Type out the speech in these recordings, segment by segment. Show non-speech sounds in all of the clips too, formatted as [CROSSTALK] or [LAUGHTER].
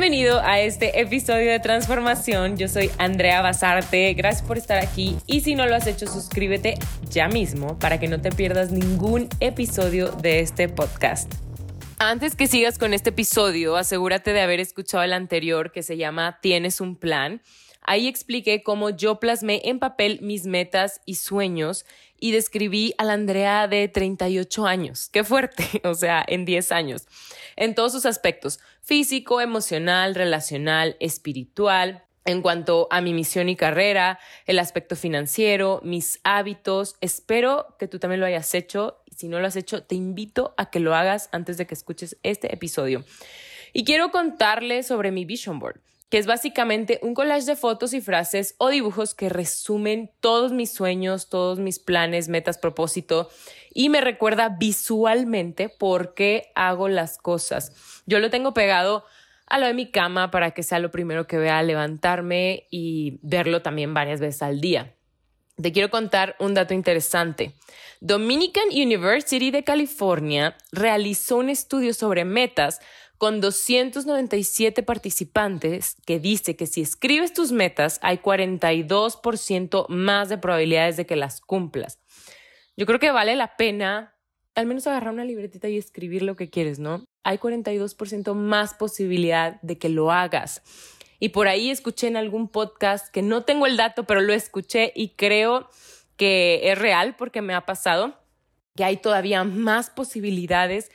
Bienvenido a este episodio de transformación. Yo soy Andrea Basarte. Gracias por estar aquí. Y si no lo has hecho, suscríbete ya mismo para que no te pierdas ningún episodio de este podcast. Antes que sigas con este episodio, asegúrate de haber escuchado el anterior que se llama Tienes un plan. Ahí expliqué cómo yo plasmé en papel mis metas y sueños y describí a la Andrea de 38 años. Qué fuerte, [LAUGHS] o sea, en 10 años. En todos sus aspectos, físico, emocional, relacional, espiritual, en cuanto a mi misión y carrera, el aspecto financiero, mis hábitos. Espero que tú también lo hayas hecho. Si no lo has hecho, te invito a que lo hagas antes de que escuches este episodio. Y quiero contarles sobre mi vision board que es básicamente un collage de fotos y frases o dibujos que resumen todos mis sueños, todos mis planes, metas, propósito y me recuerda visualmente por qué hago las cosas. Yo lo tengo pegado a lo de mi cama para que sea lo primero que vea levantarme y verlo también varias veces al día. Te quiero contar un dato interesante. Dominican University de California realizó un estudio sobre metas con 297 participantes que dice que si escribes tus metas hay 42% más de probabilidades de que las cumplas. Yo creo que vale la pena al menos agarrar una libretita y escribir lo que quieres, ¿no? Hay 42% más posibilidad de que lo hagas. Y por ahí escuché en algún podcast que no tengo el dato, pero lo escuché y creo que es real porque me ha pasado que hay todavía más posibilidades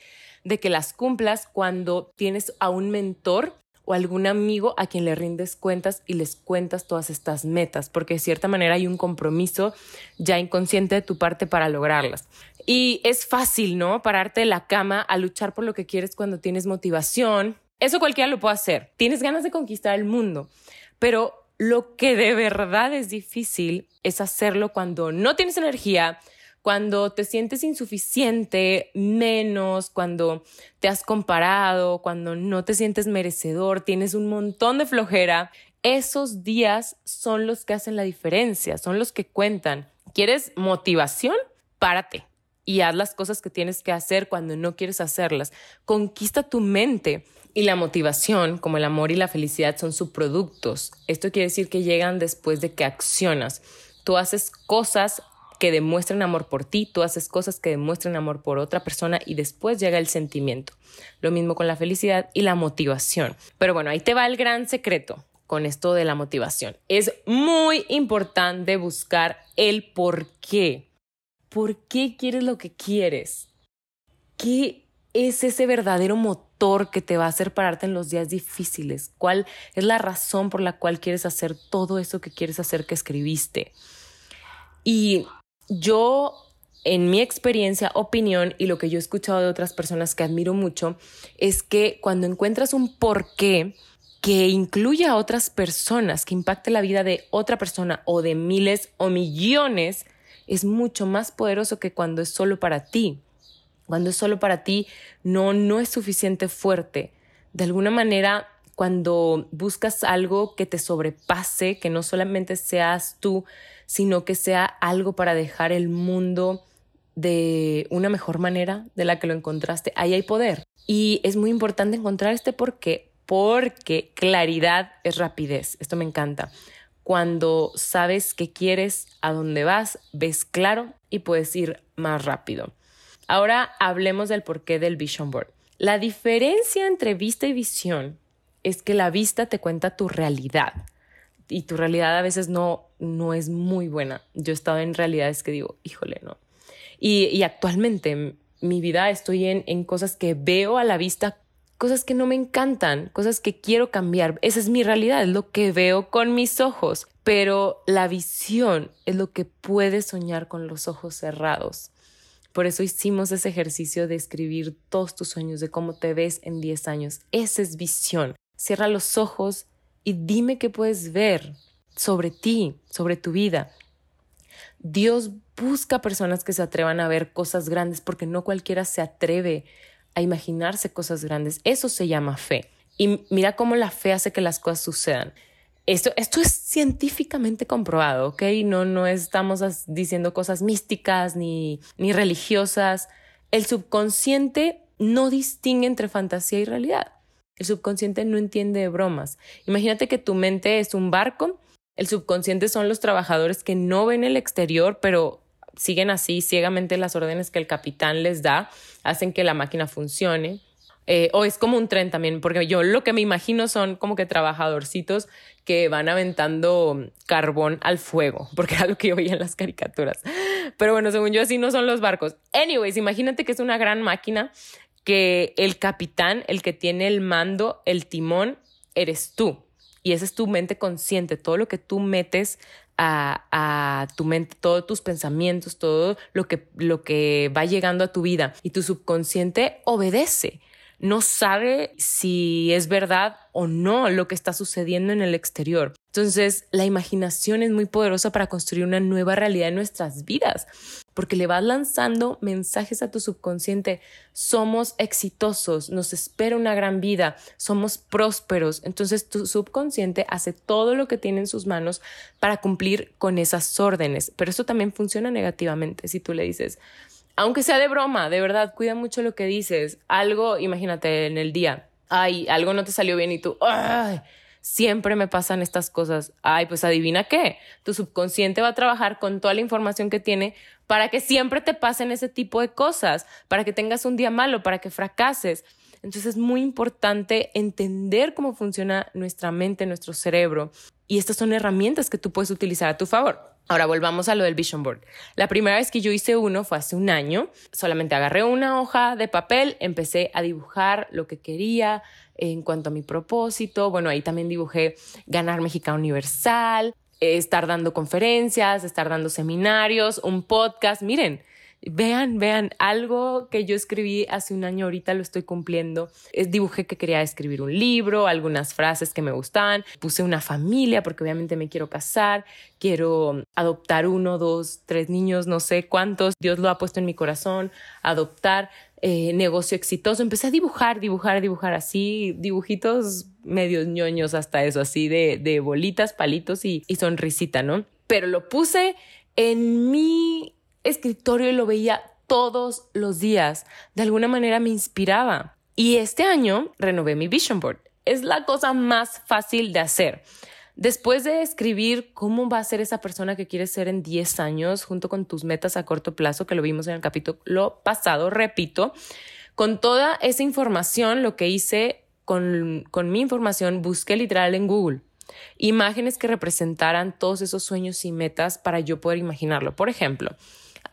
de que las cumplas cuando tienes a un mentor o algún amigo a quien le rindes cuentas y les cuentas todas estas metas, porque de cierta manera hay un compromiso ya inconsciente de tu parte para lograrlas. Y es fácil, ¿no? Pararte de la cama a luchar por lo que quieres cuando tienes motivación. Eso cualquiera lo puede hacer. Tienes ganas de conquistar el mundo, pero lo que de verdad es difícil es hacerlo cuando no tienes energía, cuando te sientes insuficiente, menos, cuando te has comparado, cuando no te sientes merecedor, tienes un montón de flojera, esos días son los que hacen la diferencia, son los que cuentan. ¿Quieres motivación? Párate y haz las cosas que tienes que hacer cuando no quieres hacerlas. Conquista tu mente. Y la motivación, como el amor y la felicidad, son subproductos. Esto quiere decir que llegan después de que accionas. Tú haces cosas que demuestren amor por ti, tú haces cosas que demuestren amor por otra persona y después llega el sentimiento. Lo mismo con la felicidad y la motivación. Pero bueno, ahí te va el gran secreto con esto de la motivación. Es muy importante buscar el por qué. ¿Por qué quieres lo que quieres? ¿Qué es ese verdadero motor que te va a hacer pararte en los días difíciles? ¿Cuál es la razón por la cual quieres hacer todo eso que quieres hacer que escribiste? Y yo, en mi experiencia, opinión y lo que yo he escuchado de otras personas que admiro mucho, es que cuando encuentras un porqué que incluya a otras personas, que impacte la vida de otra persona o de miles o millones, es mucho más poderoso que cuando es solo para ti. Cuando es solo para ti, no, no es suficiente fuerte. De alguna manera, cuando buscas algo que te sobrepase, que no solamente seas tú, sino que sea algo para dejar el mundo de una mejor manera de la que lo encontraste, ahí hay poder. Y es muy importante encontrar este por qué, porque claridad es rapidez. Esto me encanta. Cuando sabes qué quieres, a dónde vas, ves claro y puedes ir más rápido. Ahora hablemos del porqué del Vision Board. La diferencia entre vista y visión es que la vista te cuenta tu realidad y tu realidad a veces no, no es muy buena. Yo he estado en realidades que digo, híjole, no. Y, y actualmente mi vida estoy en, en cosas que veo a la vista, cosas que no me encantan, cosas que quiero cambiar. Esa es mi realidad, es lo que veo con mis ojos. Pero la visión es lo que puedes soñar con los ojos cerrados. Por eso hicimos ese ejercicio de escribir todos tus sueños, de cómo te ves en 10 años. Esa es visión. Cierra los ojos y dime qué puedes ver sobre ti, sobre tu vida. Dios busca personas que se atrevan a ver cosas grandes porque no cualquiera se atreve a imaginarse cosas grandes. Eso se llama fe. Y mira cómo la fe hace que las cosas sucedan. Esto, esto es científicamente comprobado, ¿ok? No, no estamos diciendo cosas místicas ni, ni religiosas. El subconsciente no distingue entre fantasía y realidad. El subconsciente no entiende de bromas. Imagínate que tu mente es un barco, el subconsciente son los trabajadores que no ven el exterior, pero siguen así ciegamente las órdenes que el capitán les da, hacen que la máquina funcione. Eh, o es como un tren también, porque yo lo que me imagino son como que trabajadorcitos que van aventando carbón al fuego, [LAUGHS] porque era lo que yo veía en las caricaturas. Pero bueno, según yo así no son los barcos. Anyways, imagínate que es una gran máquina que el capitán, el que tiene el mando, el timón, eres tú. Y esa es tu mente consciente, todo lo que tú metes a, tu mente, todos tus pensamientos, todo lo que, lo que va llegando a tu vida. Y tu subconsciente obedece no sabe si es verdad o no lo que está sucediendo en el exterior. Entonces, la imaginación es muy poderosa para construir una nueva realidad en nuestras vidas, porque le vas lanzando mensajes a tu subconsciente. Somos exitosos, nos espera una gran vida, somos prósperos. Entonces, tu subconsciente hace todo lo que tiene en sus manos para cumplir con esas órdenes. Pero eso también funciona negativamente si tú le dices, aunque sea de broma, de verdad, cuida mucho lo que dices. Algo, imagínate en el día, ay, algo no te salió bien y tú, ay, siempre me pasan estas cosas. Ay, pues adivina qué, tu subconsciente va a trabajar con toda la información que tiene para que siempre te pasen ese tipo de cosas, para que tengas un día malo, para que fracases. Entonces es muy importante entender cómo funciona nuestra mente, nuestro cerebro. Y estas son herramientas que tú puedes utilizar a tu favor. Ahora volvamos a lo del vision board. La primera vez que yo hice uno fue hace un año. Solamente agarré una hoja de papel, empecé a dibujar lo que quería en cuanto a mi propósito. Bueno, ahí también dibujé ganar Mexicano Universal, estar dando conferencias, estar dando seminarios, un podcast. Miren, Vean, vean, algo que yo escribí hace un año, ahorita lo estoy cumpliendo. Es, dibujé que quería escribir un libro, algunas frases que me gustaban. Puse una familia porque obviamente me quiero casar, quiero adoptar uno, dos, tres niños, no sé cuántos. Dios lo ha puesto en mi corazón, adoptar. Eh, negocio exitoso. Empecé a dibujar, dibujar, dibujar así, dibujitos medios ñoños hasta eso, así de, de bolitas, palitos y, y sonrisita, ¿no? Pero lo puse en mi escritorio y lo veía todos los días. De alguna manera me inspiraba. Y este año renové mi vision board. Es la cosa más fácil de hacer. Después de escribir cómo va a ser esa persona que quieres ser en 10 años, junto con tus metas a corto plazo, que lo vimos en el capítulo pasado, repito, con toda esa información, lo que hice con, con mi información, busqué literal en Google imágenes que representaran todos esos sueños y metas para yo poder imaginarlo. Por ejemplo,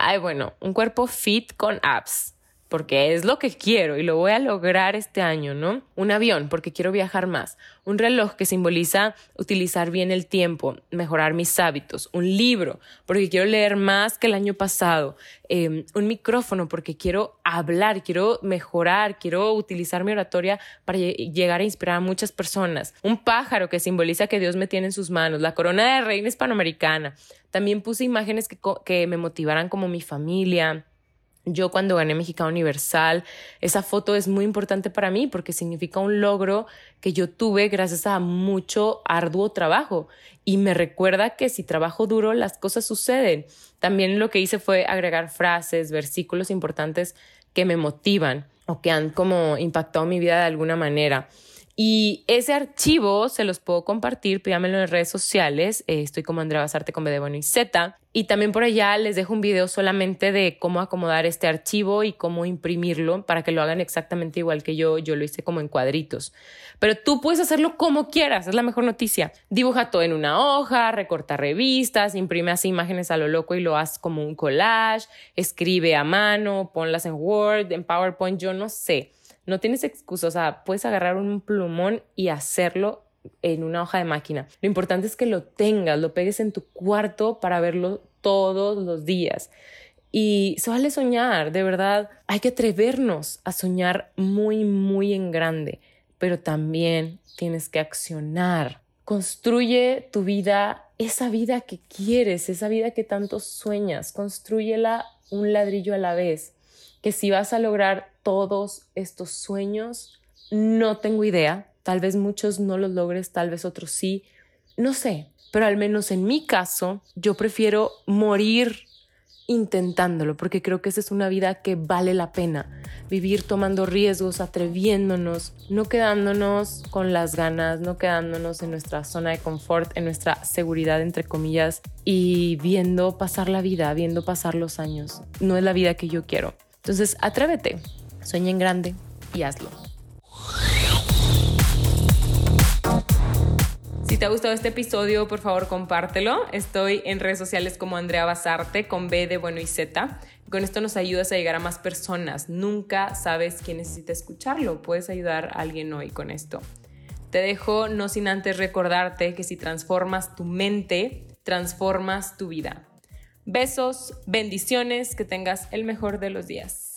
ay, bueno, un cuerpo fit con abs, porque es lo que quiero y lo voy a lograr este año, ¿no? Un avión, porque quiero viajar más. Un reloj que simboliza utilizar bien el tiempo, mejorar mis hábitos. Un libro, porque quiero leer más que el año pasado. Em, un micrófono, porque quiero hablar, quiero mejorar, quiero utilizar mi oratoria para llegar a inspirar a muchas personas. Un pájaro, que simboliza que Dios me tiene en sus manos. La corona de reina hispanoamericana. También puse imágenes que, que me motivaran como mi familia yo cuando gané Mexicano Universal, esa foto es muy importante para mí porque significa un logro que yo tuve gracias a mucho arduo trabajo y me recuerda que si trabajo duro las cosas suceden. También lo que hice fue agregar frases, versículos importantes que me motivan o que han como impactado mi vida de alguna manera. Y ese archivo se los puedo compartir, pídamelo en redes sociales. Eh, estoy como Andrea Basarte con B y Z. Y también por allá les dejo un video solamente de cómo acomodar este archivo y cómo imprimirlo para que lo hagan exactamente igual que yo. Yo lo hice como en cuadritos. Pero tú puedes hacerlo como quieras, es la mejor noticia. Dibuja todo en una hoja, recorta revistas, imprime así imágenes a lo loco y lo haz como un collage, escribe a mano, ponlas en Word, en PowerPoint, yo no sé no tienes excusa, o sea, puedes agarrar un plumón y hacerlo en una hoja de máquina. Lo importante es que lo tengas, lo pegues en tu cuarto para verlo todos los días. Y se vale soñar, de verdad, hay que atrevernos a soñar muy, muy en grande, pero también tienes que accionar. Construye tu vida, esa vida que quieres, esa vida que tanto sueñas, construyela un ladrillo a la vez que si vas a lograr todos estos sueños, no tengo idea. Tal vez muchos no los logres, tal vez otros sí. No sé, pero al menos en mi caso, yo prefiero morir intentándolo, porque creo que esa es una vida que vale la pena. Vivir tomando riesgos, atreviéndonos, no quedándonos con las ganas, no quedándonos en nuestra zona de confort, en nuestra seguridad, entre comillas, y viendo pasar la vida, viendo pasar los años. No es la vida que yo quiero. Entonces, atrévete, sueña en grande y hazlo. Si te ha gustado este episodio, por favor compártelo. Estoy en redes sociales como Andrea Basarte con B de bueno y Z. Con esto nos ayudas a llegar a más personas. Nunca sabes quién necesita escucharlo. Puedes ayudar a alguien hoy con esto. Te dejo no sin antes recordarte que si transformas tu mente, transformas tu vida. Besos, bendiciones, que tengas el mejor de los días.